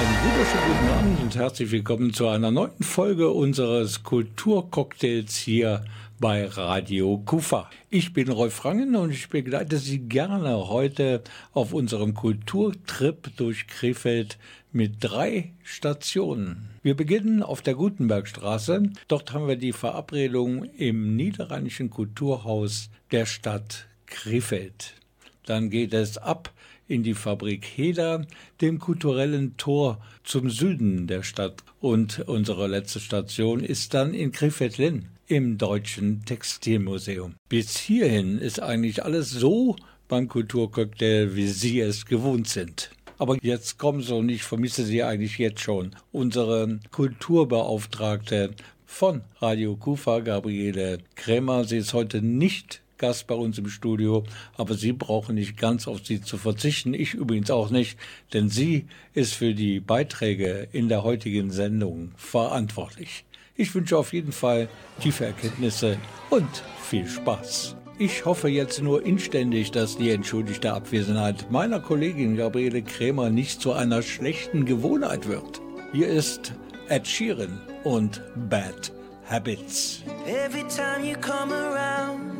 Einen wunderschönen guten Abend und herzlich willkommen zu einer neuen Folge unseres Kulturcocktails hier bei Radio Kufa. Ich bin Rolf Rangen und ich begleite Sie gerne heute auf unserem Kulturtrip durch Krefeld mit drei Stationen. Wir beginnen auf der Gutenbergstraße. Dort haben wir die Verabredung im Niederrheinischen Kulturhaus der Stadt Krefeld. Dann geht es ab in die Fabrik Heder, dem kulturellen Tor zum Süden der Stadt. Und unsere letzte Station ist dann in Krefeld-Linn im Deutschen Textilmuseum. Bis hierhin ist eigentlich alles so beim Kulturcocktail, wie Sie es gewohnt sind. Aber jetzt kommen Sie und ich vermisse Sie eigentlich jetzt schon. Unsere Kulturbeauftragte von Radio Kufa, Gabriele Krämer, sie ist heute nicht Gast bei uns im Studio, aber Sie brauchen nicht ganz auf sie zu verzichten. Ich übrigens auch nicht, denn sie ist für die Beiträge in der heutigen Sendung verantwortlich. Ich wünsche auf jeden Fall tiefe Erkenntnisse und viel Spaß. Ich hoffe jetzt nur inständig, dass die entschuldigte Abwesenheit meiner Kollegin Gabriele Krämer nicht zu einer schlechten Gewohnheit wird. Hier ist Ed Sheeran und Bad habits. Every time you come around,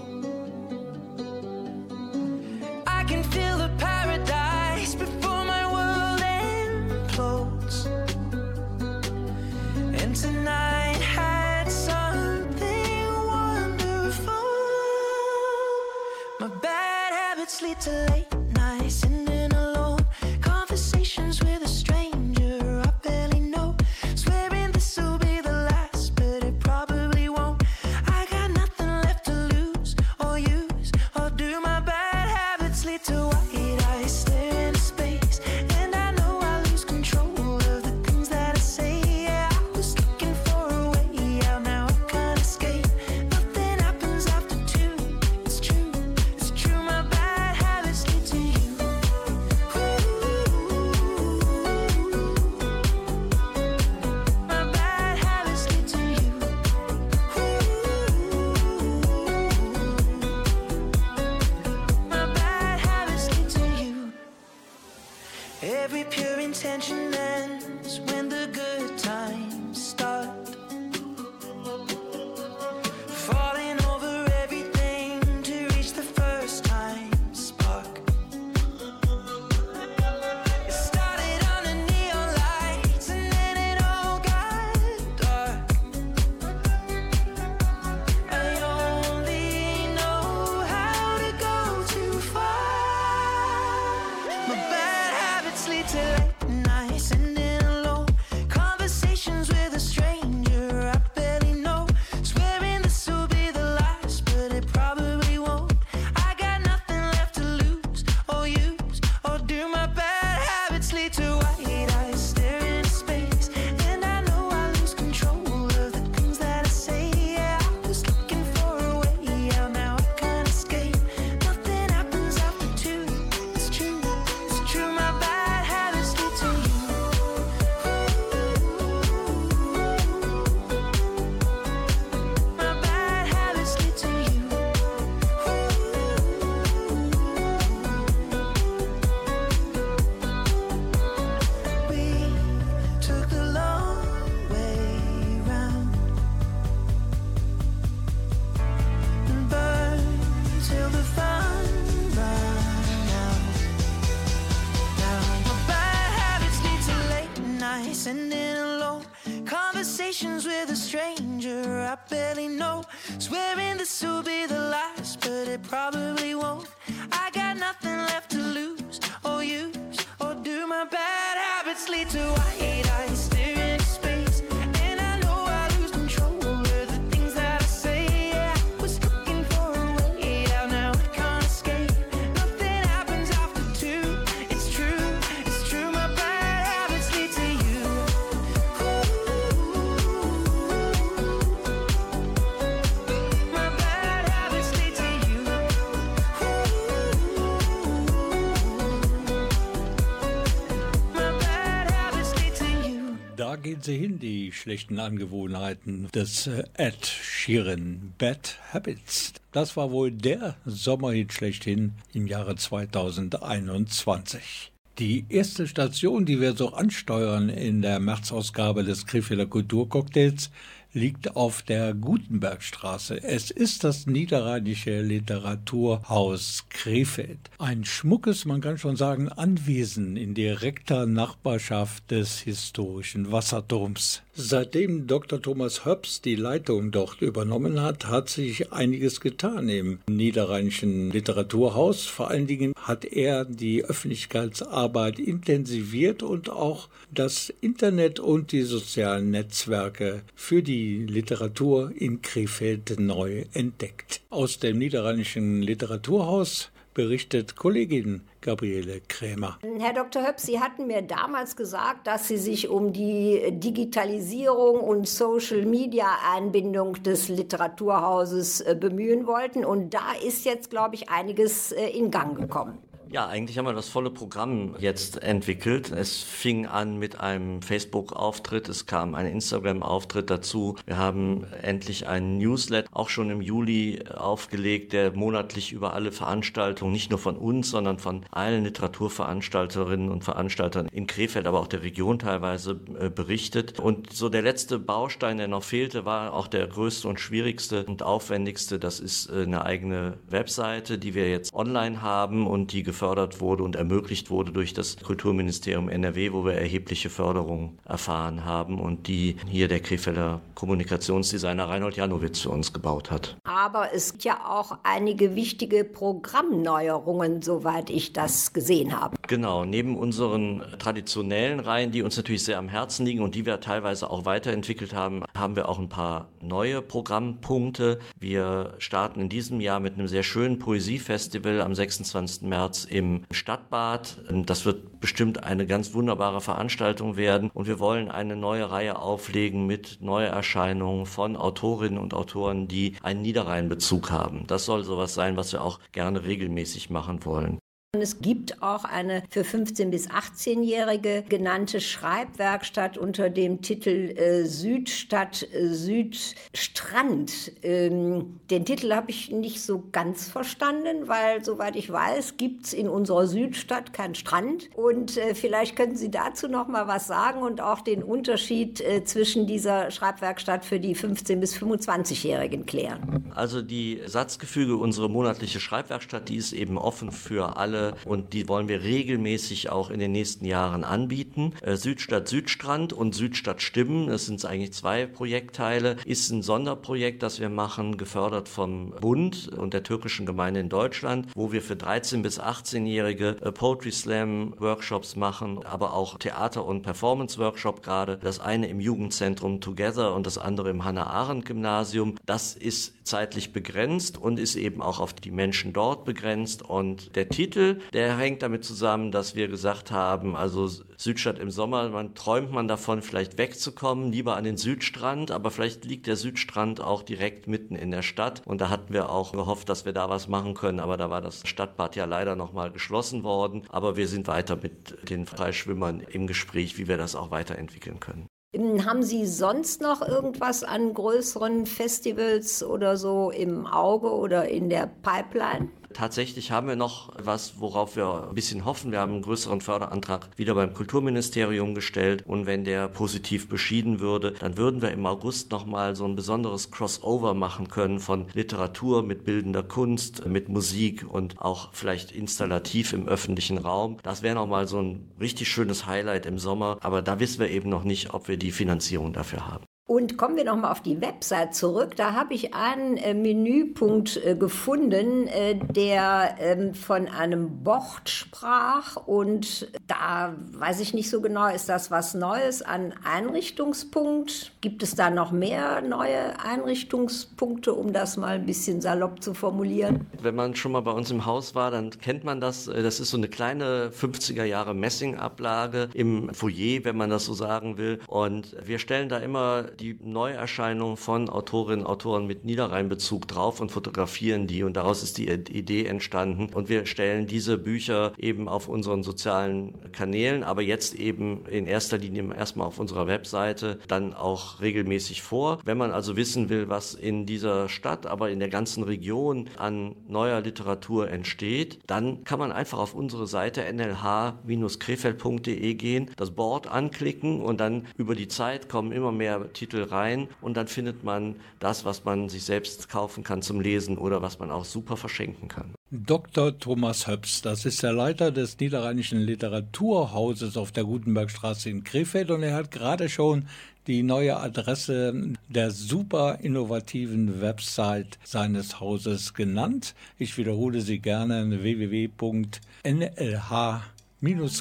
Gehen sie hin, die schlechten Angewohnheiten des äh, Ed Sheeran Bad Habits. Das war wohl der Sommerhit schlechthin im Jahre 2021. Die erste Station, die wir so ansteuern in der Märzausgabe des Krefelder Kulturcocktails, liegt auf der Gutenbergstraße. Es ist das Niederrheinische Literaturhaus Krefeld. Ein schmuckes, man kann schon sagen, Anwesen in direkter Nachbarschaft des historischen Wasserturms. Seitdem Dr. Thomas Höps die Leitung dort übernommen hat, hat sich einiges getan im Niederrheinischen Literaturhaus. Vor allen Dingen hat er die Öffentlichkeitsarbeit intensiviert und auch das Internet und die sozialen Netzwerke für die Literatur in Krefeld neu entdeckt. Aus dem Niederrheinischen Literaturhaus berichtet Kollegin Gabriele Krämer. Herr Dr. Höpp, Sie hatten mir damals gesagt, dass Sie sich um die Digitalisierung und Social-Media-Einbindung des Literaturhauses äh, bemühen wollten. Und da ist jetzt, glaube ich, einiges äh, in Gang gekommen. Ja, eigentlich haben wir das volle Programm jetzt entwickelt. Es fing an mit einem Facebook-Auftritt, es kam ein Instagram-Auftritt dazu. Wir haben endlich einen Newsletter auch schon im Juli aufgelegt, der monatlich über alle Veranstaltungen, nicht nur von uns, sondern von allen Literaturveranstalterinnen und Veranstaltern in Krefeld, aber auch der Region teilweise äh, berichtet. Und so der letzte Baustein, der noch fehlte, war auch der größte und schwierigste und aufwendigste. Das ist äh, eine eigene Webseite, die wir jetzt online haben und die gefördert wurde und ermöglicht wurde durch das Kulturministerium NRW, wo wir erhebliche Förderung erfahren haben und die hier der Krefelder Kommunikationsdesigner Reinhold Janowitz für uns gebaut hat. Aber es gibt ja auch einige wichtige Programmneuerungen, soweit ich das gesehen habe. Genau, neben unseren traditionellen Reihen, die uns natürlich sehr am Herzen liegen und die wir teilweise auch weiterentwickelt haben, haben wir auch ein paar neue Programmpunkte. Wir starten in diesem Jahr mit einem sehr schönen Poesiefestival am 26. März im Stadtbad. Das wird bestimmt eine ganz wunderbare Veranstaltung werden und wir wollen eine neue Reihe auflegen mit Neuerscheinungen von Autorinnen und Autoren, die einen Niederrhein-Bezug haben. Das soll sowas sein, was wir auch gerne regelmäßig machen wollen. Es gibt auch eine für 15- bis 18-Jährige genannte Schreibwerkstatt unter dem Titel äh, Südstadt äh, Südstrand. Ähm, den Titel habe ich nicht so ganz verstanden, weil soweit ich weiß, gibt es in unserer Südstadt keinen Strand. Und äh, vielleicht könnten Sie dazu noch mal was sagen und auch den Unterschied äh, zwischen dieser Schreibwerkstatt für die 15- bis 25-Jährigen klären. Also die Satzgefüge, unsere monatliche Schreibwerkstatt, die ist eben offen für alle und die wollen wir regelmäßig auch in den nächsten Jahren anbieten. Äh, Südstadt Südstrand und Südstadt Stimmen, das sind eigentlich zwei Projektteile, ist ein Sonderprojekt, das wir machen, gefördert vom Bund und der türkischen Gemeinde in Deutschland, wo wir für 13 bis 18-Jährige äh, Poetry Slam Workshops machen, aber auch Theater- und Performance Workshop gerade. Das eine im Jugendzentrum Together und das andere im Hannah Arendt Gymnasium. Das ist zeitlich begrenzt und ist eben auch auf die Menschen dort begrenzt und der Titel der hängt damit zusammen, dass wir gesagt haben, also Südstadt im Sommer, man träumt man davon, vielleicht wegzukommen, lieber an den Südstrand, aber vielleicht liegt der Südstrand auch direkt mitten in der Stadt. Und da hatten wir auch gehofft, dass wir da was machen können, aber da war das Stadtbad ja leider nochmal geschlossen worden. Aber wir sind weiter mit den Freischwimmern im Gespräch, wie wir das auch weiterentwickeln können. Haben Sie sonst noch irgendwas an größeren Festivals oder so im Auge oder in der Pipeline? Tatsächlich haben wir noch was, worauf wir ein bisschen hoffen. Wir haben einen größeren Förderantrag wieder beim Kulturministerium gestellt und wenn der positiv beschieden würde, dann würden wir im August nochmal so ein besonderes Crossover machen können von Literatur mit bildender Kunst, mit Musik und auch vielleicht installativ im öffentlichen Raum. Das wäre nochmal so ein richtig schönes Highlight im Sommer, aber da wissen wir eben noch nicht, ob wir die Finanzierung dafür haben. Und kommen wir nochmal auf die Website zurück. Da habe ich einen äh, Menüpunkt äh, gefunden, äh, der ähm, von einem Board sprach. Und da weiß ich nicht so genau, ist das was Neues an Einrichtungspunkt? Gibt es da noch mehr neue Einrichtungspunkte, um das mal ein bisschen salopp zu formulieren? Wenn man schon mal bei uns im Haus war, dann kennt man das. Äh, das ist so eine kleine 50er Jahre Messingablage im Foyer, wenn man das so sagen will. Und wir stellen da immer die Neuerscheinung von Autorinnen und Autoren mit Niederrheinbezug drauf und fotografieren die. Und daraus ist die Idee entstanden. Und wir stellen diese Bücher eben auf unseren sozialen Kanälen, aber jetzt eben in erster Linie erstmal auf unserer Webseite dann auch regelmäßig vor. Wenn man also wissen will, was in dieser Stadt, aber in der ganzen Region an neuer Literatur entsteht, dann kann man einfach auf unsere Seite nlh-krefeld.de gehen, das Board anklicken und dann über die Zeit kommen immer mehr Titel rein und dann findet man das, was man sich selbst kaufen kann zum Lesen oder was man auch super verschenken kann. Dr. Thomas Höps, das ist der Leiter des Niederrheinischen Literaturhauses auf der Gutenbergstraße in Krefeld und er hat gerade schon die neue Adresse der super innovativen Website seines Hauses genannt. Ich wiederhole sie gerne www.nlh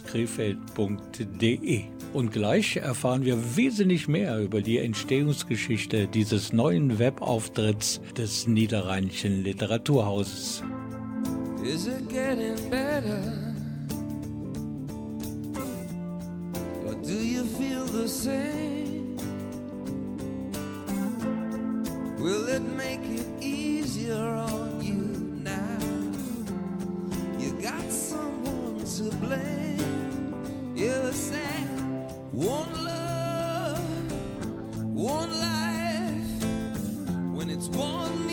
krefeld.de. Und gleich erfahren wir wesentlich mehr über die Entstehungsgeschichte dieses neuen Webauftritts des Niederrheinischen Literaturhauses. Is it getting better? Or do you feel the same? Will it make it easier on you now? You got someone to blame. You say, one love, one life. When it's one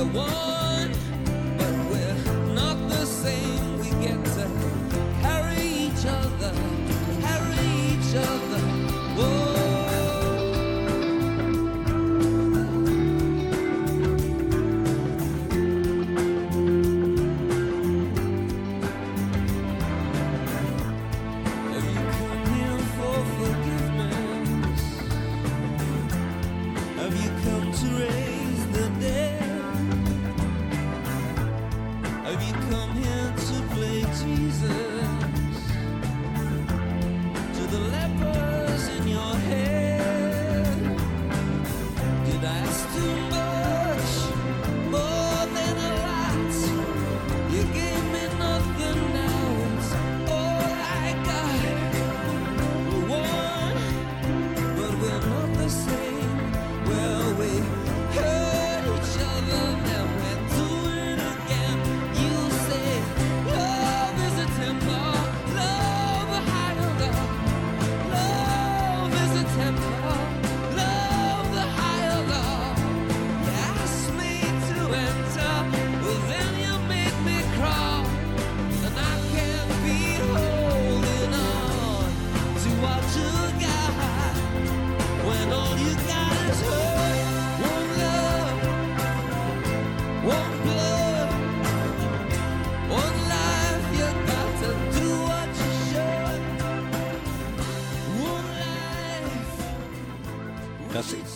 One. want.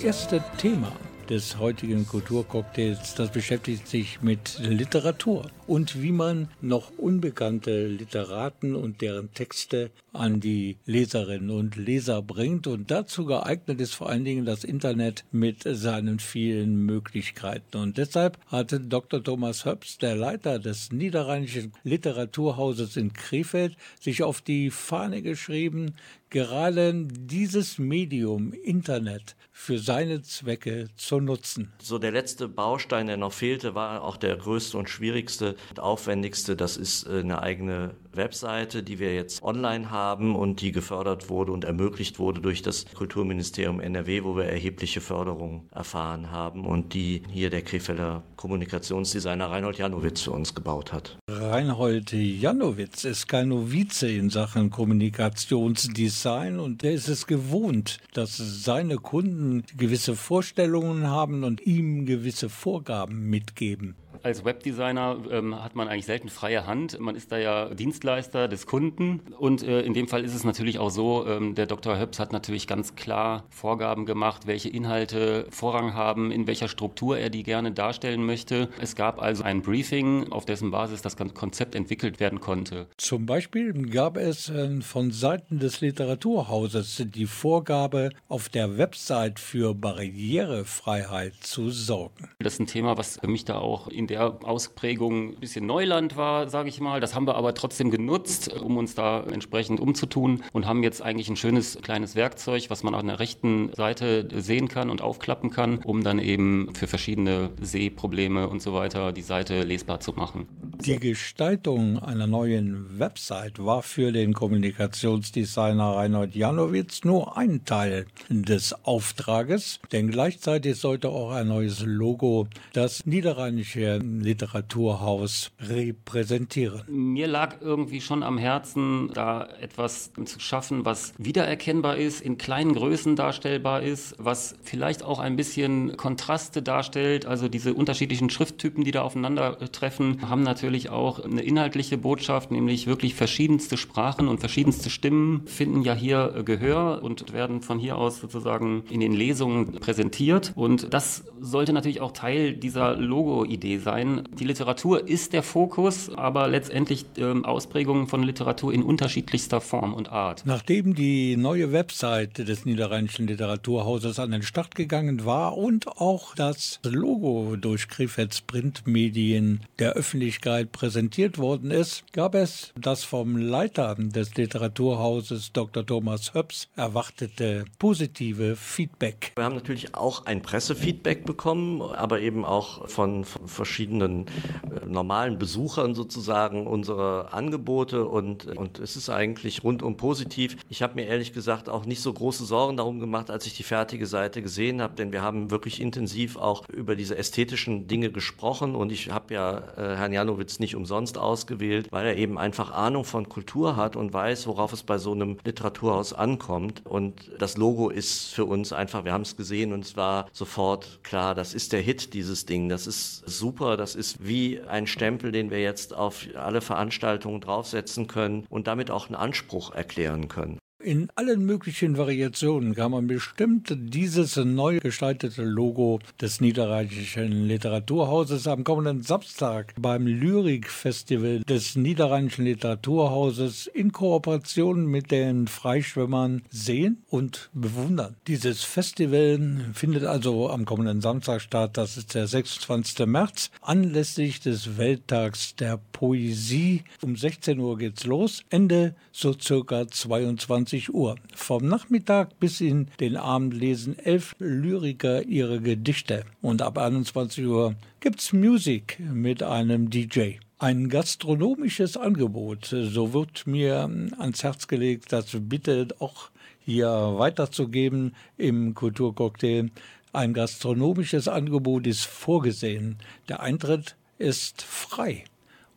Erste Thema des heutigen Kulturcocktails, das beschäftigt sich mit Literatur und wie man noch unbekannte Literaten und deren Texte an die Leserinnen und Leser bringt. Und dazu geeignet ist vor allen Dingen das Internet mit seinen vielen Möglichkeiten. Und deshalb hat Dr. Thomas Höps, der Leiter des Niederrheinischen Literaturhauses in Krefeld, sich auf die Fahne geschrieben, gerade dieses Medium Internet für seine Zwecke zu nutzen. So der letzte Baustein, der noch fehlte, war auch der größte und schwierigste, größte, aufwendigste, das ist äh, eine eigene Webseite, die wir jetzt online haben und die gefördert wurde und ermöglicht wurde durch das Kulturministerium NRW, wo wir erhebliche Förderung erfahren haben und die hier der Krefelder Kommunikationsdesigner Reinhold Janowitz für uns gebaut hat. Reinhold Janowitz ist kein Novize in Sachen Kommunikationsdesign und er ist es gewohnt, dass seine Kunden gewisse Vorstellungen haben und ihm gewisse Vorgaben mitgeben. Als Webdesigner ähm, hat man eigentlich selten freie Hand. Man ist da ja Dienstleister des Kunden. Und äh, in dem Fall ist es natürlich auch so, ähm, der Dr. Höps hat natürlich ganz klar Vorgaben gemacht, welche Inhalte Vorrang haben, in welcher Struktur er die gerne darstellen möchte. Es gab also ein Briefing, auf dessen Basis das Konzept entwickelt werden konnte. Zum Beispiel gab es äh, von Seiten des Literaturhauses die Vorgabe, auf der Website für Barrierefreiheit zu sorgen. Das ist ein Thema, was für mich da auch in der Ausprägung ein bisschen Neuland war, sage ich mal. Das haben wir aber trotzdem genutzt, um uns da entsprechend umzutun und haben jetzt eigentlich ein schönes kleines Werkzeug, was man an der rechten Seite sehen kann und aufklappen kann, um dann eben für verschiedene Sehprobleme und so weiter die Seite lesbar zu machen. Die Gestaltung einer neuen Website war für den Kommunikationsdesigner Reinhold Janowitz nur ein Teil des Auftrages, denn gleichzeitig sollte auch ein neues Logo das niederrheinische Literaturhaus repräsentieren. Mir lag irgendwie schon am Herzen, da etwas zu schaffen, was wiedererkennbar ist, in kleinen Größen darstellbar ist, was vielleicht auch ein bisschen Kontraste darstellt. Also diese unterschiedlichen Schrifttypen, die da aufeinandertreffen, haben natürlich auch eine inhaltliche Botschaft, nämlich wirklich verschiedenste Sprachen und verschiedenste Stimmen finden ja hier Gehör und werden von hier aus sozusagen in den Lesungen präsentiert. Und das sollte natürlich auch Teil dieser Logo-Idee sein. Die Literatur ist der Fokus, aber letztendlich ähm, Ausprägungen von Literatur in unterschiedlichster Form und Art. Nachdem die neue Website des Niederrheinischen Literaturhauses an den Start gegangen war und auch das Logo durch Krefelds Printmedien der Öffentlichkeit präsentiert worden ist, gab es das vom Leiter des Literaturhauses Dr. Thomas Höps erwartete positive Feedback. Wir haben natürlich auch ein Pressefeedback bekommen, aber eben auch von, von verschiedenen äh, normalen Besuchern sozusagen unsere Angebote und, und es ist eigentlich rundum positiv. Ich habe mir ehrlich gesagt auch nicht so große Sorgen darum gemacht, als ich die fertige Seite gesehen habe, denn wir haben wirklich intensiv auch über diese ästhetischen Dinge gesprochen und ich habe ja äh, Herrn Janowitz nicht umsonst ausgewählt, weil er eben einfach Ahnung von Kultur hat und weiß, worauf es bei so einem Literaturhaus ankommt und das Logo ist für uns einfach, wir haben es gesehen und es war sofort klar, das ist der Hit, dieses Ding, das ist super, das ist wie ein Stempel, den wir jetzt auf alle Veranstaltungen draufsetzen können und damit auch einen Anspruch erklären können. In allen möglichen Variationen kann man bestimmt dieses neu gestaltete Logo des Niederrheinischen Literaturhauses am kommenden Samstag beim Lyrikfestival des Niederrheinischen Literaturhauses in Kooperation mit den Freischwimmern sehen und bewundern. Dieses Festival findet also am kommenden Samstag statt, das ist der 26. März, anlässlich des Welttags der Poesie. Um 16 Uhr geht's los, Ende so circa 22 Uhr. Vom Nachmittag bis in den Abend lesen elf Lyriker ihre Gedichte und ab 21 Uhr gibt's Musik mit einem DJ. Ein gastronomisches Angebot, so wird mir ans Herz gelegt, das bitte auch hier weiterzugeben im Kulturcocktail. Ein gastronomisches Angebot ist vorgesehen. Der Eintritt ist frei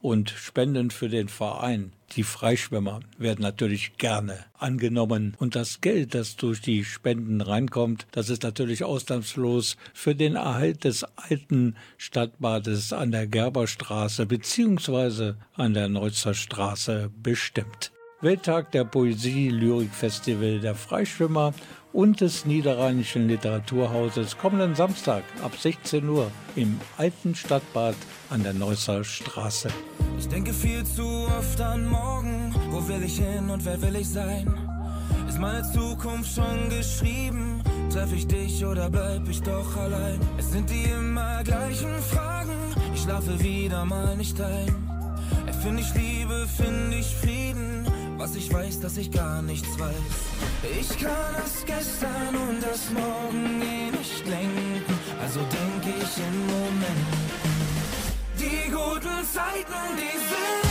und Spenden für den Verein. Die Freischwimmer werden natürlich gerne angenommen. Und das Geld, das durch die Spenden reinkommt, das ist natürlich ausnahmslos für den Erhalt des alten Stadtbades an der Gerberstraße beziehungsweise an der Neutzer Straße bestimmt. Welttag der Poesie, Lyrikfestival der Freischwimmer und des Niederrheinischen Literaturhauses kommenden Samstag ab 16 Uhr im alten Stadtbad an der Neusser Straße. Ich denke viel zu oft an morgen. Wo will ich hin und wer will ich sein? Ist meine Zukunft schon geschrieben? Treff ich dich oder bleib ich doch allein? Es sind die immer gleichen Fragen. Ich schlafe wieder mal nicht ein. Erfinde ich Liebe, finde ich Frieden. Was ich weiß, dass ich gar nichts weiß. Ich kann das gestern und das morgen eh nicht lenken. Also denk ich im Moment. Die guten Zeiten, die sind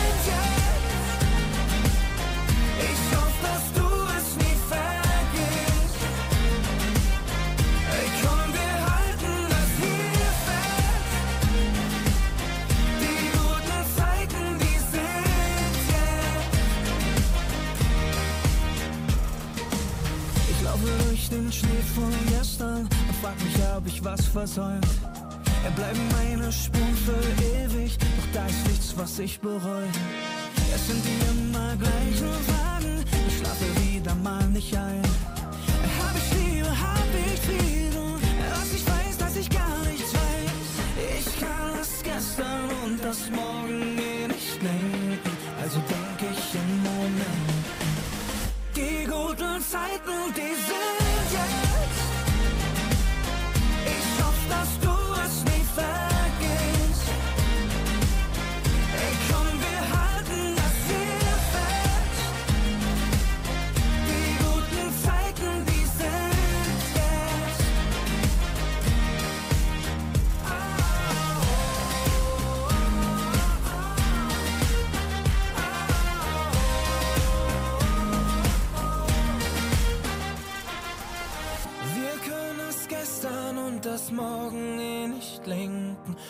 von gestern und frag mich, ob ich was versäumt. Er bleiben meine Spuren für ewig, doch da ist nichts, was ich bereue. Es sind die immer gleichen Fragen, ich schlafe wieder mal nicht ein. Hab ich Liebe, hab ich Frieden, was ich weiß, dass ich gar nichts weiß. Ich kann das gestern und das morgen eh nicht lenken, also denk ich im Moment. Die guten Zeiten, die sind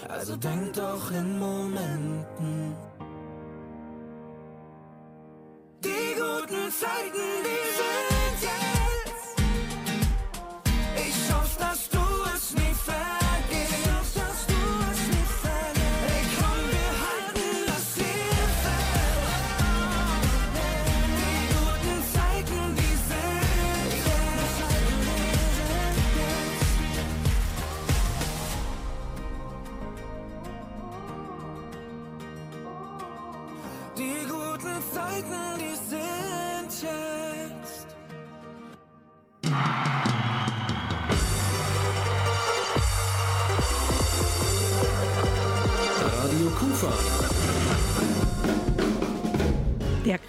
also denk doch in Momenten. Die guten Zeiten, die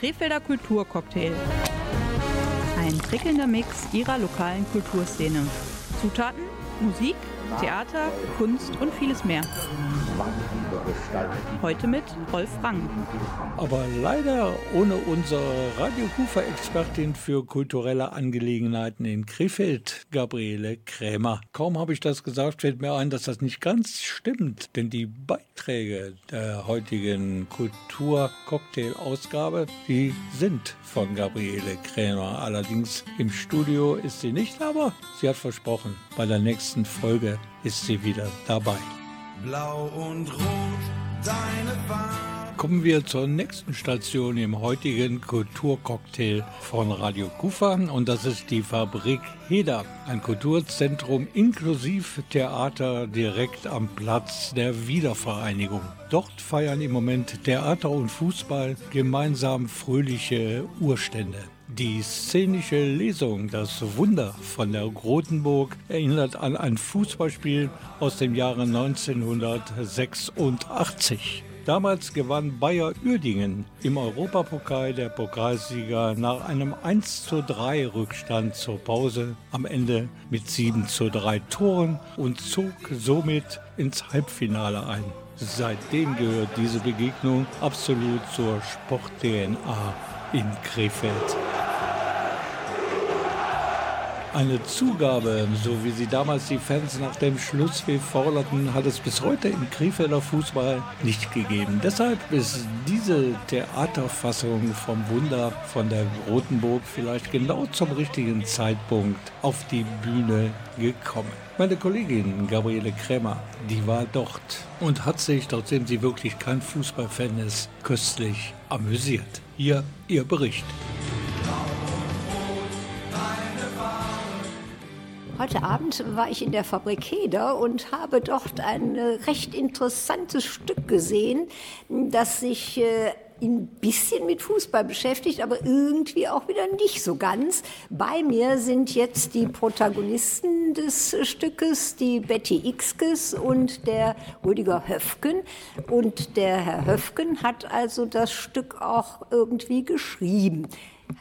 Krefelder Kulturcocktail. Ein prickelnder Mix ihrer lokalen Kulturszene. Zutaten, Musik, Theater, Kunst und vieles mehr. Heute mit Rolf Rang. Aber leider ohne unsere Radio Kufa-Expertin für kulturelle Angelegenheiten in Krefeld, Gabriele Krämer. Kaum habe ich das gesagt, fällt mir ein, dass das nicht ganz stimmt. Denn die Beiträge der heutigen Kultur-Cocktail-Ausgabe, die sind von Gabriele Krämer. Allerdings im Studio ist sie nicht, aber sie hat versprochen, bei der nächsten Folge ist sie wieder dabei. Blau und rot, deine Farbe. Kommen wir zur nächsten Station im heutigen Kulturcocktail von Radio Kufa und das ist die Fabrik Heder, ein Kulturzentrum inklusive Theater direkt am Platz der Wiedervereinigung. Dort feiern im Moment Theater und Fußball gemeinsam fröhliche Urstände. Die szenische Lesung Das Wunder von der Grotenburg erinnert an ein Fußballspiel aus dem Jahre 1986. Damals gewann Bayer Uerdingen im Europapokal der Pokalsieger nach einem 1 zu 3 Rückstand zur Pause am Ende mit 7 zu 3 Toren und zog somit ins Halbfinale ein. Seitdem gehört diese Begegnung absolut zur Sport-DNA in Krefeld. Eine Zugabe, so wie sie damals die Fans nach dem Schlusspfiff forderten, hat es bis heute im Krefelder Fußball nicht gegeben. Deshalb ist diese Theaterfassung vom Wunder von der Rotenburg vielleicht genau zum richtigen Zeitpunkt auf die Bühne gekommen. Meine Kollegin Gabriele Krämer, die war dort und hat sich, trotzdem sie wirklich kein Fußballfan ist, köstlich amüsiert. Hier ihr Bericht. Heute Abend war ich in der Fabrik Heder und habe dort ein äh, recht interessantes Stück gesehen, das sich äh, ein bisschen mit Fußball beschäftigt, aber irgendwie auch wieder nicht so ganz. Bei mir sind jetzt die Protagonisten des Stückes, die Betty Ixkes und der Rüdiger Höfgen. Und der Herr Höfgen hat also das Stück auch irgendwie geschrieben.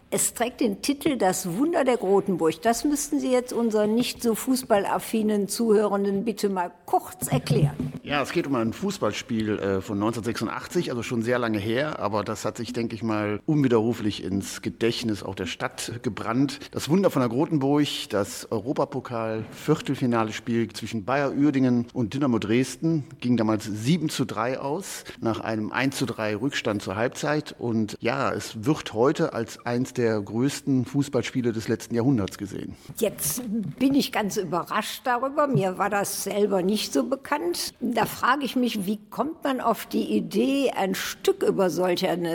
Es trägt den Titel Das Wunder der Grotenburg. Das müssten Sie jetzt unseren nicht so fußballaffinen Zuhörenden bitte mal kurz erklären. Ja, es geht um ein Fußballspiel äh, von 1986, also schon sehr lange her, aber das hat sich, denke ich mal, unwiderruflich ins Gedächtnis auch der Stadt gebrannt. Das Wunder von der Grotenburg, das Europapokal-Viertelfinale-Spiel zwischen Bayer Uerdingen und Dynamo Dresden ging damals 7 zu 3 aus, nach einem 1 zu 3 Rückstand zur Halbzeit. Und ja, es wird heute als eins der größten Fußballspiele des letzten Jahrhunderts gesehen. Jetzt bin ich ganz überrascht darüber. Mir war das selber nicht so bekannt. Da frage ich mich, wie kommt man auf die Idee, ein Stück über solch ein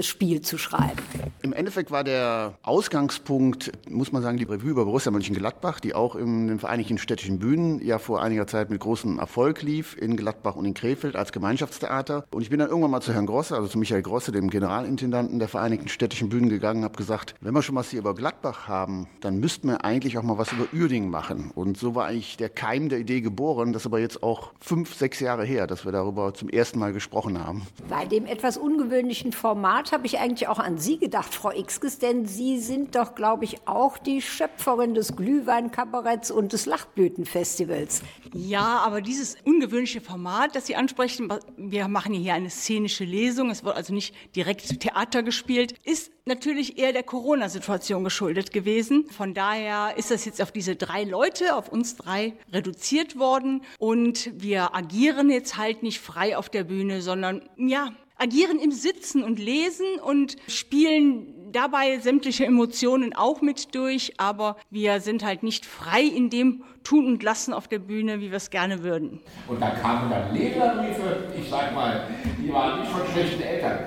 Spiel zu schreiben? Im Endeffekt war der Ausgangspunkt, muss man sagen, die Revue über Borussia Mönchengladbach, die auch in den Vereinigten Städtischen Bühnen ja vor einiger Zeit mit großem Erfolg lief, in Gladbach und in Krefeld als Gemeinschaftstheater. Und ich bin dann irgendwann mal zu Herrn Grosse, also zu Michael Grosse, dem Generalintendanten der Vereinigten Städtischen Bühnen gegangen, habe gesagt, wenn wir schon was hier über Gladbach haben, dann müssten wir eigentlich auch mal was über Uerdingen machen. Und so war eigentlich der Keim der Idee geboren. Das ist aber jetzt auch fünf, sechs Jahre her, dass wir darüber zum ersten Mal gesprochen haben. Bei dem etwas ungewöhnlichen Format habe ich eigentlich auch an Sie gedacht, Frau Ixges, denn Sie sind doch, glaube ich, auch die Schöpferin des Glühweinkabaretts und des Lachblütenfestivals. Ja, aber dieses ungewöhnliche Format, das Sie ansprechen, wir machen hier eine szenische Lesung, es wird also nicht direkt Theater gespielt, ist natürlich eher der Corona-Situation geschuldet gewesen. Von daher ist das jetzt auf diese drei Leute, auf uns drei reduziert worden und wir agieren jetzt halt nicht frei auf der Bühne, sondern ja, agieren im Sitzen und Lesen und spielen dabei sämtliche Emotionen auch mit durch, aber wir sind halt nicht frei in dem Tun und Lassen auf der Bühne, wie wir es gerne würden. Und da kamen dann Leserbriefe, ich sag mal, die waren nicht von schlechten Eltern.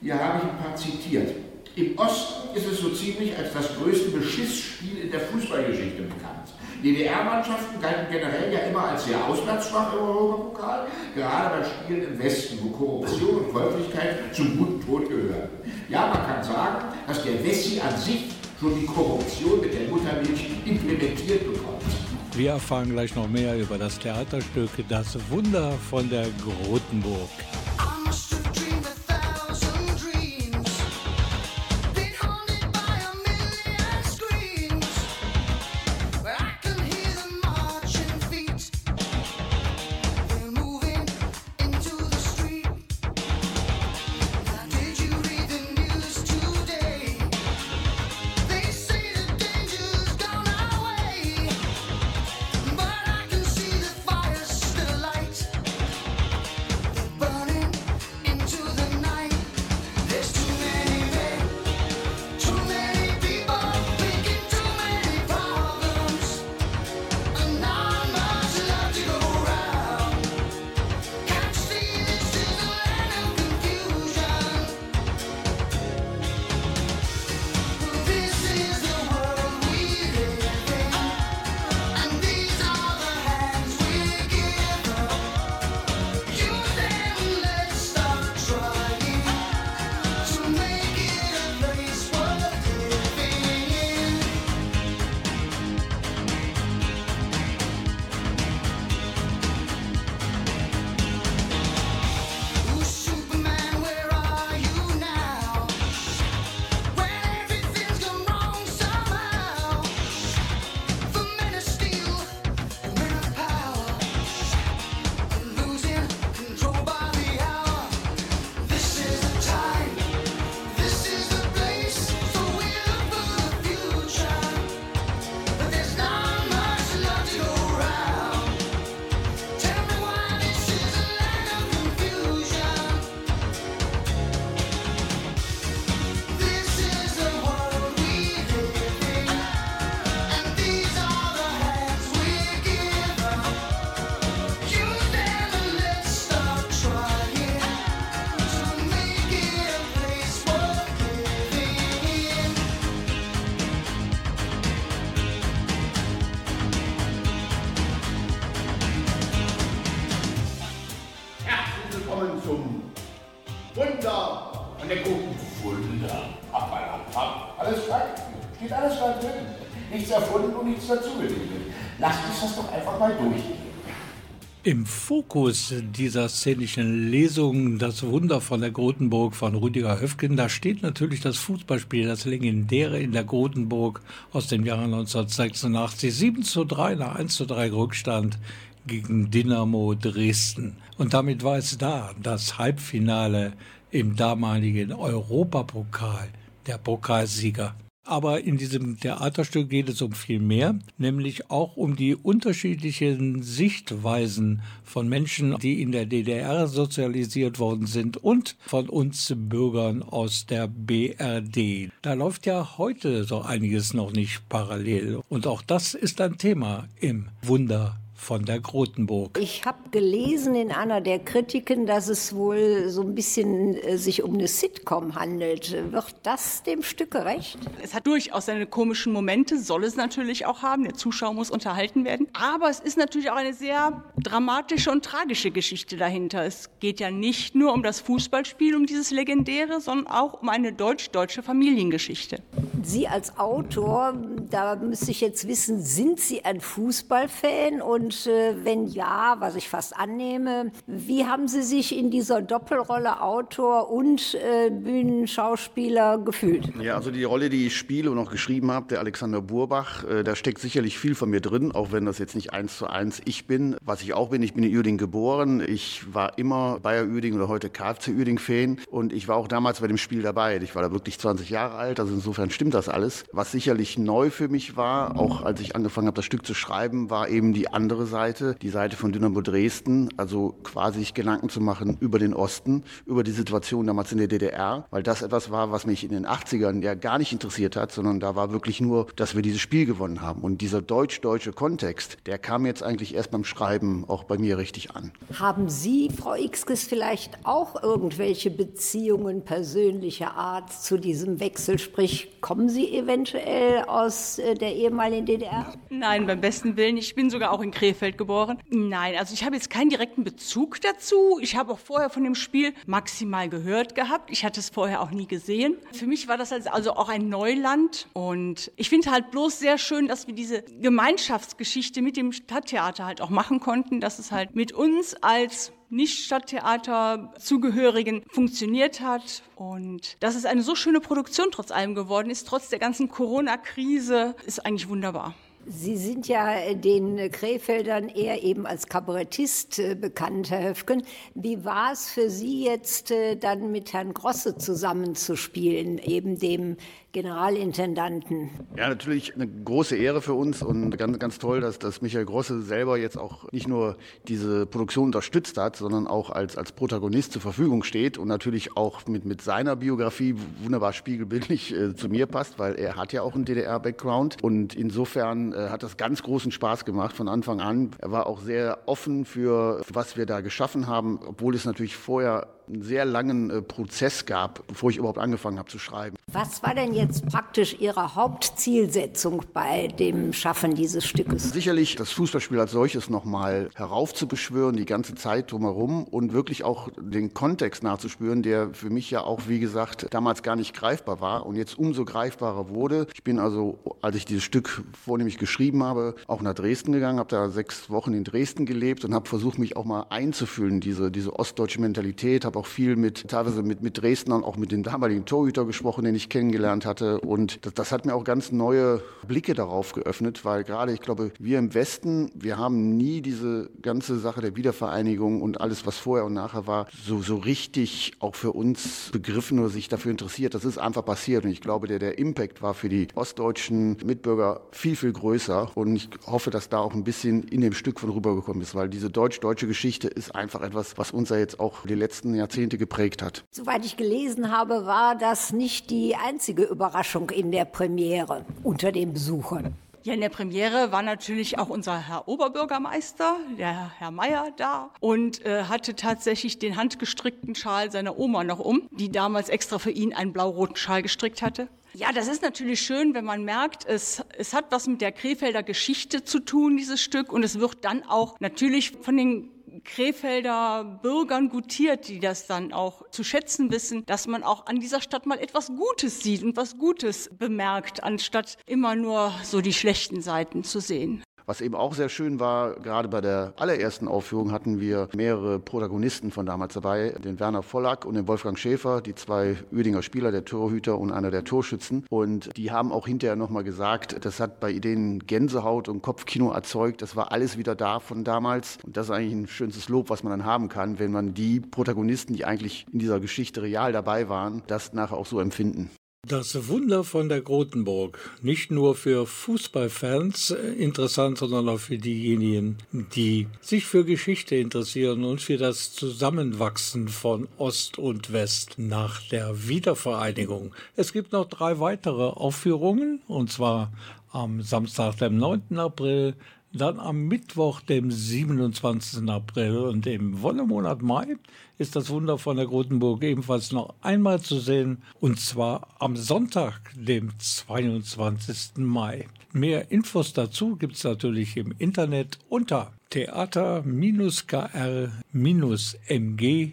Hier habe ich ein paar zitiert. Im Osten ist es so ziemlich als das größte Beschissspiel in der Fußballgeschichte bekannt. DDR-Mannschaften galten generell ja immer als sehr auswärtsschwach im Europapokal, gerade bei Spielen im Westen, wo Korruption und Käuflichkeit zum guten Ton gehören. Ja, man kann sagen, dass der Wessi an sich schon die Korruption mit der Muttermilch implementiert bekommt. Wir erfahren gleich noch mehr über das Theaterstück Das Wunder von der Grotenburg. Im Fokus dieser szenischen Lesung Das Wunder von der Grotenburg von Rüdiger Höfgen, da steht natürlich das Fußballspiel, das legendäre in der Grotenburg aus dem Jahre 1986. 7 zu 3 nach 1 zu 3 Rückstand gegen Dynamo Dresden. Und damit war es da, das Halbfinale im damaligen Europapokal, der Pokalsieger. Aber in diesem Theaterstück geht es um viel mehr, nämlich auch um die unterschiedlichen Sichtweisen von Menschen, die in der DDR sozialisiert worden sind und von uns Bürgern aus der BRD. Da läuft ja heute so einiges noch nicht parallel. Und auch das ist ein Thema im Wunder von der Grotenburg. Ich habe gelesen in einer der Kritiken, dass es wohl so ein bisschen äh, sich um eine Sitcom handelt. Wird das dem Stück gerecht? Es hat durchaus seine komischen Momente, soll es natürlich auch haben. Der Zuschauer muss unterhalten werden. Aber es ist natürlich auch eine sehr dramatische und tragische Geschichte dahinter. Es geht ja nicht nur um das Fußballspiel, um dieses legendäre, sondern auch um eine deutsch-deutsche Familiengeschichte. Sie als Autor, da müsste ich jetzt wissen, sind Sie ein Fußballfan? Und äh, wenn ja, was ich fast annehme, wie haben Sie sich in dieser Doppelrolle Autor und äh, Bühnenschauspieler gefühlt? Ja, also die Rolle, die ich spiele und auch geschrieben habe, der Alexander Burbach, äh, da steckt sicherlich viel von mir drin, auch wenn das jetzt nicht eins zu eins ich bin. Was ich auch bin, ich bin in Uerdingen geboren. Ich war immer Bayer Uerdingen oder heute KFC Uerdingen Fan und ich war auch damals bei dem Spiel dabei. Ich war da wirklich 20 Jahre alt, also insofern stimmt das alles. Was sicherlich neu für mich war, auch als ich angefangen habe, das Stück zu schreiben, war eben die andere Seite, die Seite von Dynamo Dresden, also quasi sich Gedanken zu machen über den Osten, über die Situation damals in der DDR, weil das etwas war, was mich in den 80ern ja gar nicht interessiert hat, sondern da war wirklich nur, dass wir dieses Spiel gewonnen haben. Und dieser deutsch-deutsche Kontext, der kam jetzt eigentlich erst beim Schreiben auch bei mir richtig an. Haben Sie, Frau Ixkes, vielleicht auch irgendwelche Beziehungen persönlicher Art zu diesem Wechsel? Sprich, kommen Sie eventuell aus äh, der ehemaligen DDR? Nein, beim besten Willen. Ich bin sogar auch in Krefeld geboren. Nein, also ich habe jetzt keinen direkten Bezug dazu. Ich habe auch vorher von dem Spiel maximal gehört gehabt. Ich hatte es vorher auch nie gesehen. Für mich war das also auch ein Neuland. Und ich finde halt bloß sehr schön, dass wir diese Gemeinschaftsgeschichte mit dem Stadttheater halt auch machen konnten, dass es halt mit uns als nicht-Stadttheater-Zugehörigen funktioniert hat und dass es eine so schöne Produktion trotz allem geworden ist, trotz der ganzen Corona-Krise, ist eigentlich wunderbar. Sie sind ja den Krefeldern eher eben als Kabarettist äh, bekannt, Herr Höfgen. Wie war es für Sie jetzt äh, dann mit Herrn Grosse zusammenzuspielen, eben dem Generalintendanten? Ja, natürlich eine große Ehre für uns und ganz, ganz toll, dass, dass Michael Grosse selber jetzt auch nicht nur diese Produktion unterstützt hat, sondern auch als, als Protagonist zur Verfügung steht und natürlich auch mit, mit seiner Biografie wunderbar spiegelbildlich äh, zu mir passt, weil er hat ja auch einen DDR-Background und insofern äh, hat das ganz großen Spaß gemacht von Anfang an. Er war auch sehr offen für, was wir da geschaffen haben, obwohl es natürlich vorher einen sehr langen äh, Prozess gab, bevor ich überhaupt angefangen habe zu schreiben. Was war denn jetzt praktisch Ihre Hauptzielsetzung bei dem Schaffen dieses Stückes? Sicherlich das Fußballspiel als solches nochmal heraufzubeschwören, die ganze Zeit drumherum und wirklich auch den Kontext nachzuspüren, der für mich ja auch, wie gesagt, damals gar nicht greifbar war und jetzt umso greifbarer wurde. Ich bin also, als ich dieses Stück vornehmlich geschrieben habe, auch nach Dresden gegangen, habe da sechs Wochen in Dresden gelebt und habe versucht, mich auch mal einzufühlen, diese, diese ostdeutsche Mentalität, habe auch viel mit, teilweise mit, mit Dresdnern, auch mit dem damaligen Torhüter gesprochen, den ich kennengelernt hatte. Und das, das hat mir auch ganz neue Blicke darauf geöffnet, weil gerade, ich glaube, wir im Westen, wir haben nie diese ganze Sache der Wiedervereinigung und alles, was vorher und nachher war, so, so richtig auch für uns begriffen oder sich dafür interessiert. Das ist einfach passiert. Und ich glaube, der, der Impact war für die ostdeutschen Mitbürger viel, viel größer. Und ich hoffe, dass da auch ein bisschen in dem Stück von rübergekommen ist, weil diese deutsch-deutsche Geschichte ist einfach etwas, was uns ja jetzt auch die letzten Jahrzehnte geprägt hat. Soweit ich gelesen habe, war das nicht die einzige Überraschung in der Premiere unter den Besuchern. Ja, in der Premiere war natürlich auch unser Herr Oberbürgermeister, der Herr Meier, da und äh, hatte tatsächlich den handgestrickten Schal seiner Oma noch um, die damals extra für ihn einen blau-roten Schal gestrickt hatte. Ja, das ist natürlich schön, wenn man merkt, es, es hat was mit der Krefelder Geschichte zu tun, dieses Stück, und es wird dann auch natürlich von den Krefelder Bürgern gutiert, die das dann auch zu schätzen wissen, dass man auch an dieser Stadt mal etwas Gutes sieht und was Gutes bemerkt, anstatt immer nur so die schlechten Seiten zu sehen. Was eben auch sehr schön war, gerade bei der allerersten Aufführung hatten wir mehrere Protagonisten von damals dabei, den Werner Vollack und den Wolfgang Schäfer, die zwei Uerdinger Spieler, der Torhüter und einer der Torschützen. Und die haben auch hinterher nochmal gesagt, das hat bei denen Gänsehaut und Kopfkino erzeugt. Das war alles wieder da von damals. Und das ist eigentlich ein schönstes Lob, was man dann haben kann, wenn man die Protagonisten, die eigentlich in dieser Geschichte real dabei waren, das nachher auch so empfinden. Das Wunder von der Grotenburg. Nicht nur für Fußballfans äh, interessant, sondern auch für diejenigen, die sich für Geschichte interessieren und für das Zusammenwachsen von Ost und West nach der Wiedervereinigung. Es gibt noch drei weitere Aufführungen, und zwar am Samstag, dem 9. April, dann am Mittwoch, dem 27. April und im Wonnemonat Mai ist das Wunder von der Grotenburg ebenfalls noch einmal zu sehen und zwar am Sonntag, dem 22. Mai. Mehr Infos dazu gibt es natürlich im Internet unter theater-kr-mg.de.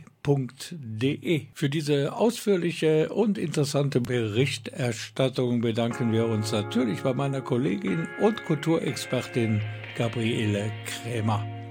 Für diese ausführliche und interessante Berichterstattung bedanken wir uns natürlich bei meiner Kollegin und Kulturexpertin Gabriele Krämer.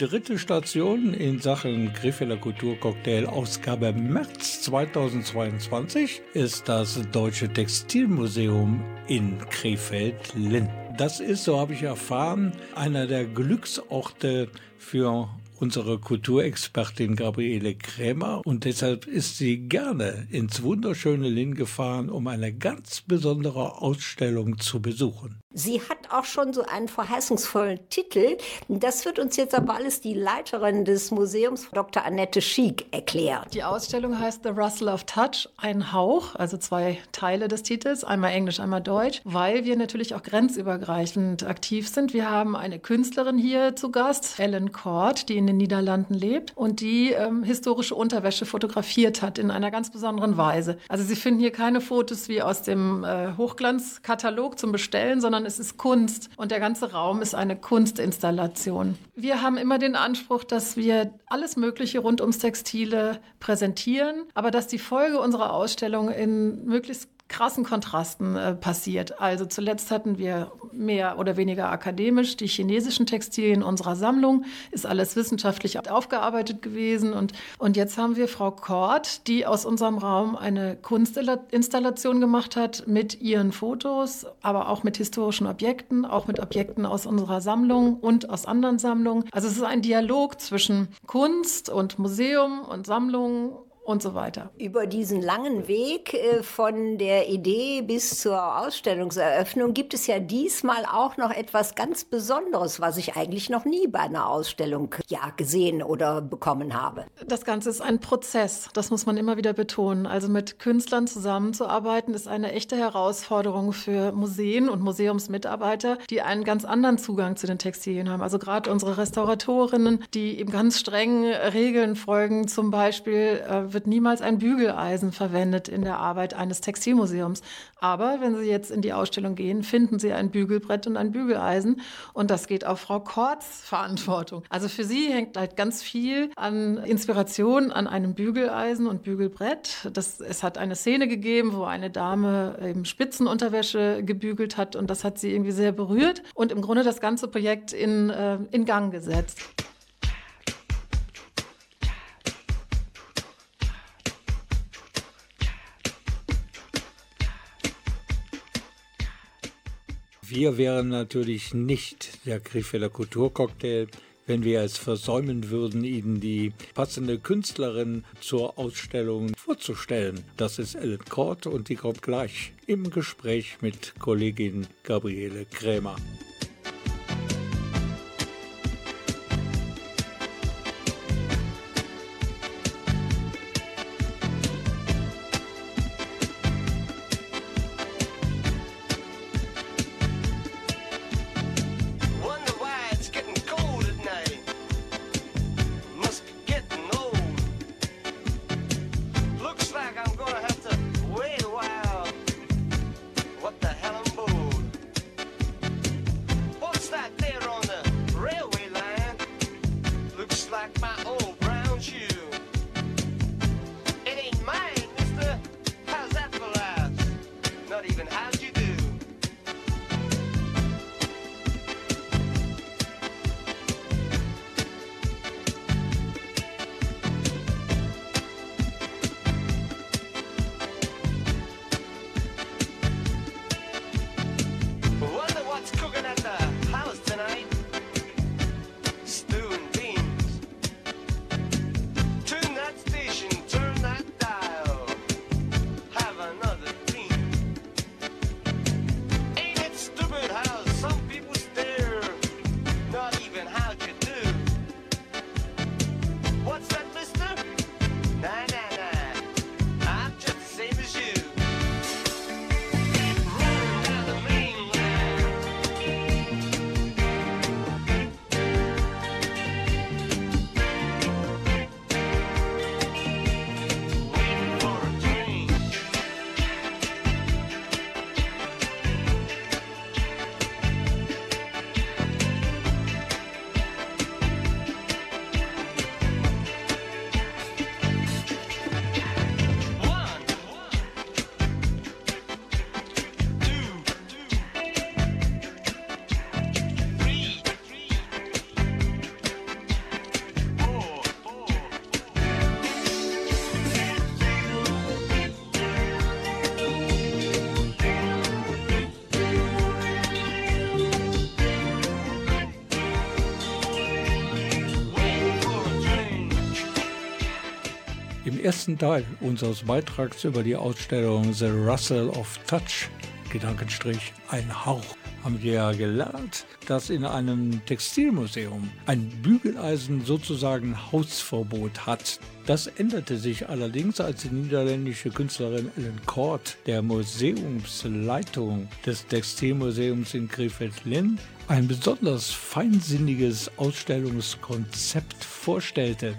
Dritte Station in Sachen Krefelder Kulturcocktail Ausgabe März 2022 ist das Deutsche Textilmuseum in Krefeld-Linn. Das ist, so habe ich erfahren, einer der Glücksorte für unsere Kulturexpertin Gabriele Krämer und deshalb ist sie gerne ins wunderschöne Linn gefahren, um eine ganz besondere Ausstellung zu besuchen. Sie hat auch schon so einen verheißungsvollen Titel. Das wird uns jetzt aber alles die Leiterin des Museums, Dr. Annette Schiek, erklären. Die Ausstellung heißt The Rustle of Touch, ein Hauch, also zwei Teile des Titels, einmal Englisch, einmal Deutsch, weil wir natürlich auch grenzübergreifend aktiv sind. Wir haben eine Künstlerin hier zu Gast, Ellen Cord, die in den Niederlanden lebt und die ähm, historische Unterwäsche fotografiert hat in einer ganz besonderen Weise. Also Sie finden hier keine Fotos wie aus dem äh, Hochglanzkatalog zum Bestellen, sondern es ist Kunst und der ganze Raum ist eine Kunstinstallation. Wir haben immer den Anspruch, dass wir alles Mögliche rund ums Textile präsentieren, aber dass die Folge unserer Ausstellung in möglichst krassen Kontrasten äh, passiert. Also zuletzt hatten wir mehr oder weniger akademisch die chinesischen Textilien unserer Sammlung, ist alles wissenschaftlich aufgearbeitet gewesen und, und jetzt haben wir Frau Kort, die aus unserem Raum eine Kunstinstallation gemacht hat mit ihren Fotos, aber auch mit historischen Objekten, auch mit Objekten aus unserer Sammlung und aus anderen Sammlungen. Also es ist ein Dialog zwischen Kunst und Museum und Sammlung und so weiter. Über diesen langen Weg äh, von der Idee bis zur Ausstellungseröffnung gibt es ja diesmal auch noch etwas ganz Besonderes, was ich eigentlich noch nie bei einer Ausstellung ja gesehen oder bekommen habe. Das Ganze ist ein Prozess, das muss man immer wieder betonen. Also mit Künstlern zusammenzuarbeiten ist eine echte Herausforderung für Museen und Museumsmitarbeiter, die einen ganz anderen Zugang zu den Textilien haben. Also gerade unsere Restauratorinnen, die eben ganz strengen Regeln folgen, zum Beispiel äh, wird niemals ein Bügeleisen verwendet in der Arbeit eines Textilmuseums. Aber wenn Sie jetzt in die Ausstellung gehen, finden Sie ein Bügelbrett und ein Bügeleisen. Und das geht auf Frau Korts Verantwortung. Also für sie hängt halt ganz viel an Inspiration an einem Bügeleisen und Bügelbrett. Das, es hat eine Szene gegeben, wo eine Dame eben Spitzenunterwäsche gebügelt hat. Und das hat sie irgendwie sehr berührt und im Grunde das ganze Projekt in, äh, in Gang gesetzt. Wir wären natürlich nicht der Krefelder Kulturcocktail, wenn wir es versäumen würden, Ihnen die passende Künstlerin zur Ausstellung vorzustellen. Das ist Ellen Kort und die kommt gleich im Gespräch mit Kollegin Gabriele Krämer. Ersten Teil unseres Beitrags über die Ausstellung The Russell of Touch, Gedankenstrich, ein Hauch, haben wir ja gelernt, dass in einem Textilmuseum ein Bügeleisen sozusagen Hausverbot hat. Das änderte sich allerdings, als die niederländische Künstlerin Ellen Kort der Museumsleitung des Textilmuseums in Krefeld-Linn ein besonders feinsinniges Ausstellungskonzept vorstellte.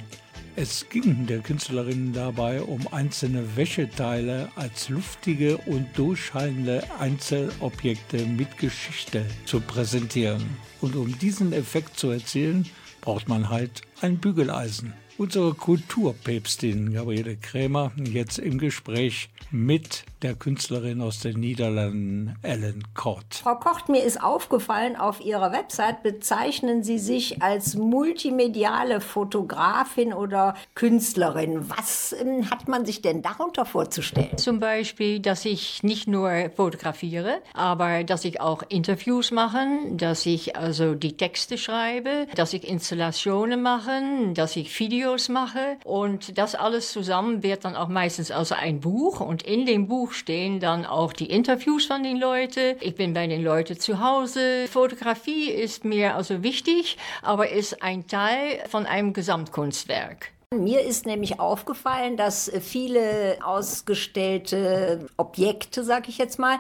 Es ging der Künstlerin dabei um einzelne Wäscheteile als luftige und durchscheinende Einzelobjekte mit Geschichte zu präsentieren. Und um diesen Effekt zu erzielen, braucht man halt ein Bügeleisen. Unsere Kulturpäpstin Gabriele Krämer jetzt im Gespräch mit der Künstlerin aus den Niederlanden, Ellen Kort. Frau Kocht, mir ist aufgefallen, auf Ihrer Website bezeichnen Sie sich als multimediale Fotografin oder Künstlerin. Was ähm, hat man sich denn darunter vorzustellen? Zum Beispiel, dass ich nicht nur fotografiere, aber dass ich auch Interviews mache, dass ich also die Texte schreibe, dass ich Installationen mache, dass ich Videos mache und das alles zusammen wird dann auch meistens also ein Buch und in dem Buch stehen dann auch die Interviews von den Leuten. Ich bin bei den Leuten zu Hause. Fotografie ist mir also wichtig, aber ist ein Teil von einem Gesamtkunstwerk. Mir ist nämlich aufgefallen, dass viele ausgestellte Objekte, sag ich jetzt mal,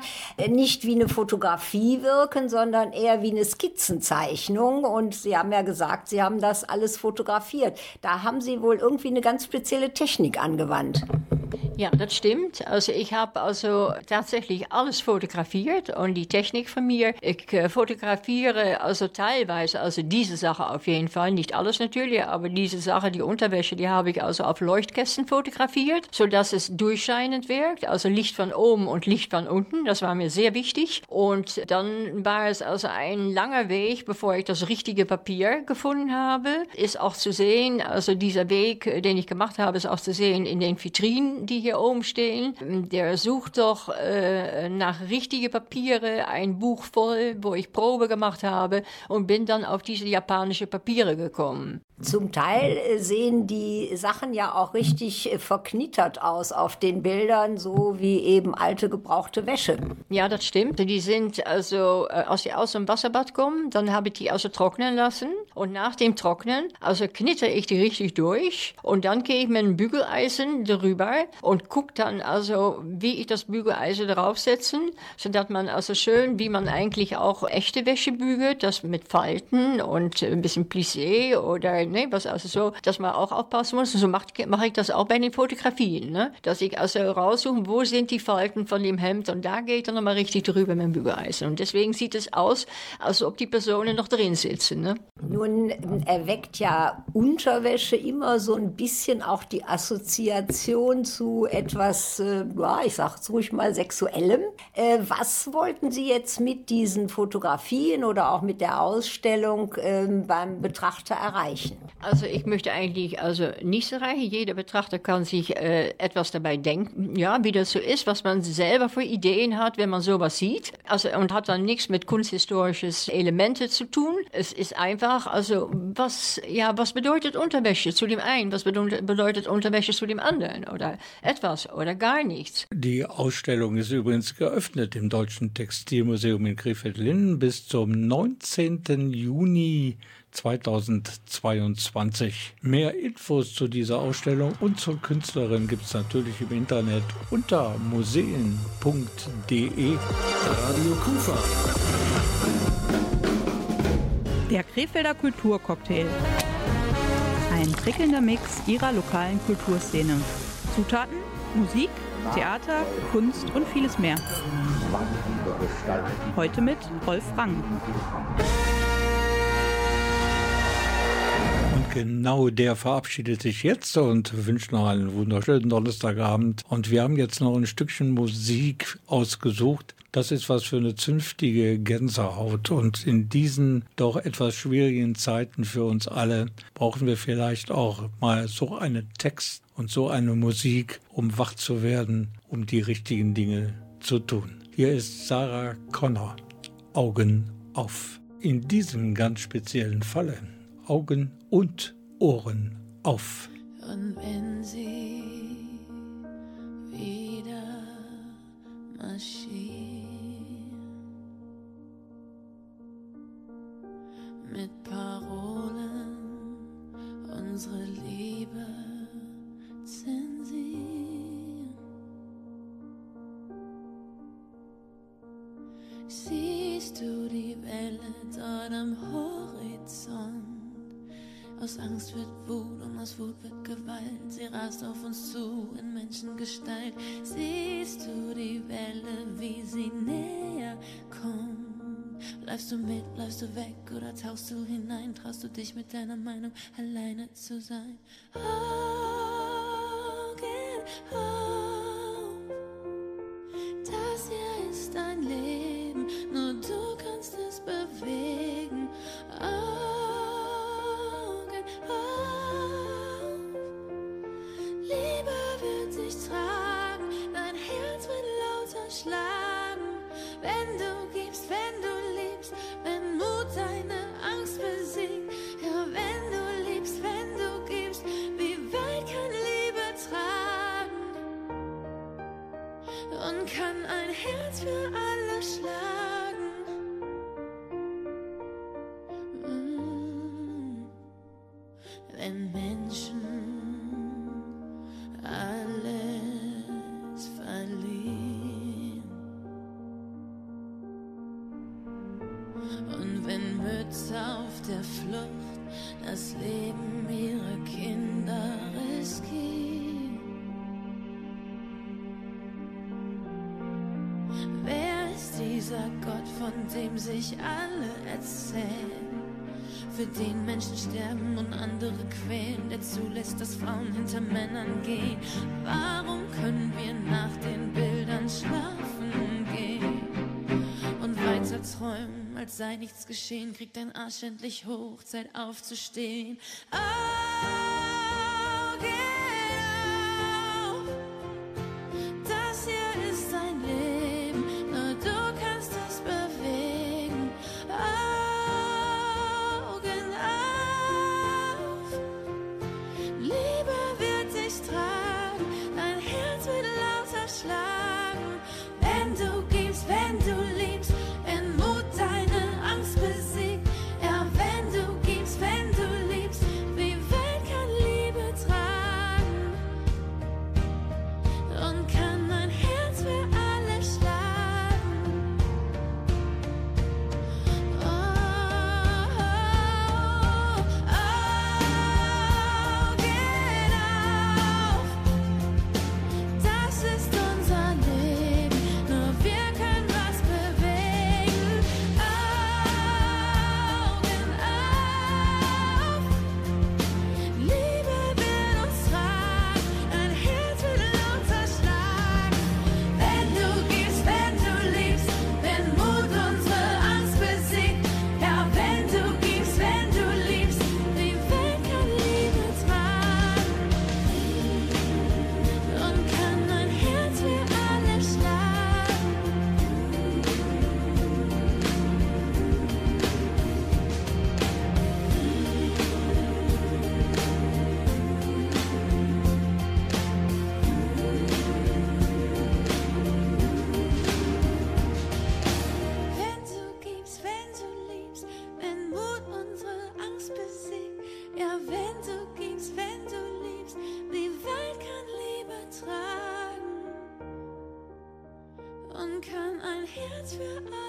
nicht wie eine Fotografie wirken, sondern eher wie eine Skizzenzeichnung. Und Sie haben ja gesagt, Sie haben das alles fotografiert. Da haben Sie wohl irgendwie eine ganz spezielle Technik angewandt. Ja, das stimmt. Also ich habe also tatsächlich alles fotografiert und die Technik von mir. Ich äh, fotografiere also teilweise, also diese Sache auf jeden Fall, nicht alles natürlich, aber diese Sache, die Unterwäsche, die habe ich also auf Leuchtkästen fotografiert, sodass es durchscheinend wirkt, also Licht von oben und Licht von unten. Das war mir sehr wichtig. Und dann war es also ein langer Weg, bevor ich das richtige Papier gefunden habe. Ist auch zu sehen, also dieser Weg, den ich gemacht habe, ist auch zu sehen in den Vitrinen, die hier oben stehen. Der sucht doch äh, nach richtige Papiere, ein Buch voll, wo ich Probe gemacht habe und bin dann auf diese japanische Papiere gekommen. Zum Teil äh, sehen die Sachen ja auch richtig äh, verknittert aus auf den Bildern, so wie eben alte gebrauchte Wäsche. Ja, das stimmt. Die sind also, äh, als die aus dem Wasserbad kommen, dann habe ich die also trocknen lassen. Und nach dem Trocknen, also knitter ich die richtig durch. Und dann gehe ich mit einem Bügeleisen darüber und gucke dann also, wie ich das Bügeleisen draufsetzen, sodass man also schön, wie man eigentlich auch echte Wäsche bügelt, das mit Falten und ein bisschen Plissé oder ne, was also so, dass man auch aufpassen muss. So mache mach ich das auch bei den Fotografien, ne? dass ich also raussuche, wo sind die Falten von dem Hemd und da gehe ich dann nochmal richtig drüber mit dem Bügeleisen. Und deswegen sieht es aus, als ob die Personen noch drin sitzen. Ne? Nun erweckt ja Unterwäsche immer so ein bisschen auch die Assoziation zu etwas, äh, ja, ich sag's ruhig mal, Sexuellem. Äh, was wollten Sie jetzt mit diesen Fotografien oder auch mit der Ausstellung äh, beim Betrachter erreichen? Also ich möchte eigentlich also nichts erreichen. Jeder Betrachter kann sich äh, etwas dabei denken, ja, wie das so ist, was man selber für Ideen hat, wenn man sowas sieht. Also und hat dann nichts mit kunsthistorisches Elemente zu tun. Es ist einfach, also was, ja, was bedeutet Unterwäsche zu dem einen, was bedeutet, bedeutet Unterwäsche zu dem anderen oder etwas oder gar nichts. Die Ausstellung ist übrigens geöffnet im Deutschen Textilmuseum in Krefeld-Linden bis zum 19. Juni 2022. Mehr Infos zu dieser Ausstellung und zur Künstlerin gibt es natürlich im Internet unter museen.de. Radio Kufa. Der Krefelder Kulturcocktail. Ein prickelnder Mix ihrer lokalen Kulturszene. Zutaten, Musik, Theater, Kunst und vieles mehr. Heute mit Rolf Rang. Genau der verabschiedet sich jetzt und wünscht noch einen wunderschönen Donnerstagabend. Und wir haben jetzt noch ein Stückchen Musik ausgesucht. Das ist was für eine zünftige Gänsehaut. Und in diesen doch etwas schwierigen Zeiten für uns alle brauchen wir vielleicht auch mal so einen Text und so eine Musik, um wach zu werden, um die richtigen Dinge zu tun. Hier ist Sarah Connor. Augen auf. In diesem ganz speziellen Falle Augen und Ohren auf. Und wenn sie wieder marschieren mit Parolen unsere Liebe zensieren. Siehst du die Welle dort am Horizont? Aus Angst wird Wut und aus Wut wird Gewalt. Sie rast auf uns zu in Menschengestalt. Siehst du die Welle, wie sie näher kommt? Bleibst du mit, bleibst du weg oder tauchst du hinein? Traust du dich mit deiner Meinung alleine zu sein? Augen auf, das hier ist dein Leben, nur du Herz sich alle erzählen? Für den Menschen sterben und andere quälen, der zulässt, dass Frauen hinter Männern gehen. Warum können wir nach den Bildern schlafen gehen und weiter träumen, als sei nichts geschehen? Krieg dein Arsch endlich hoch, Zeit aufzustehen. Augen für.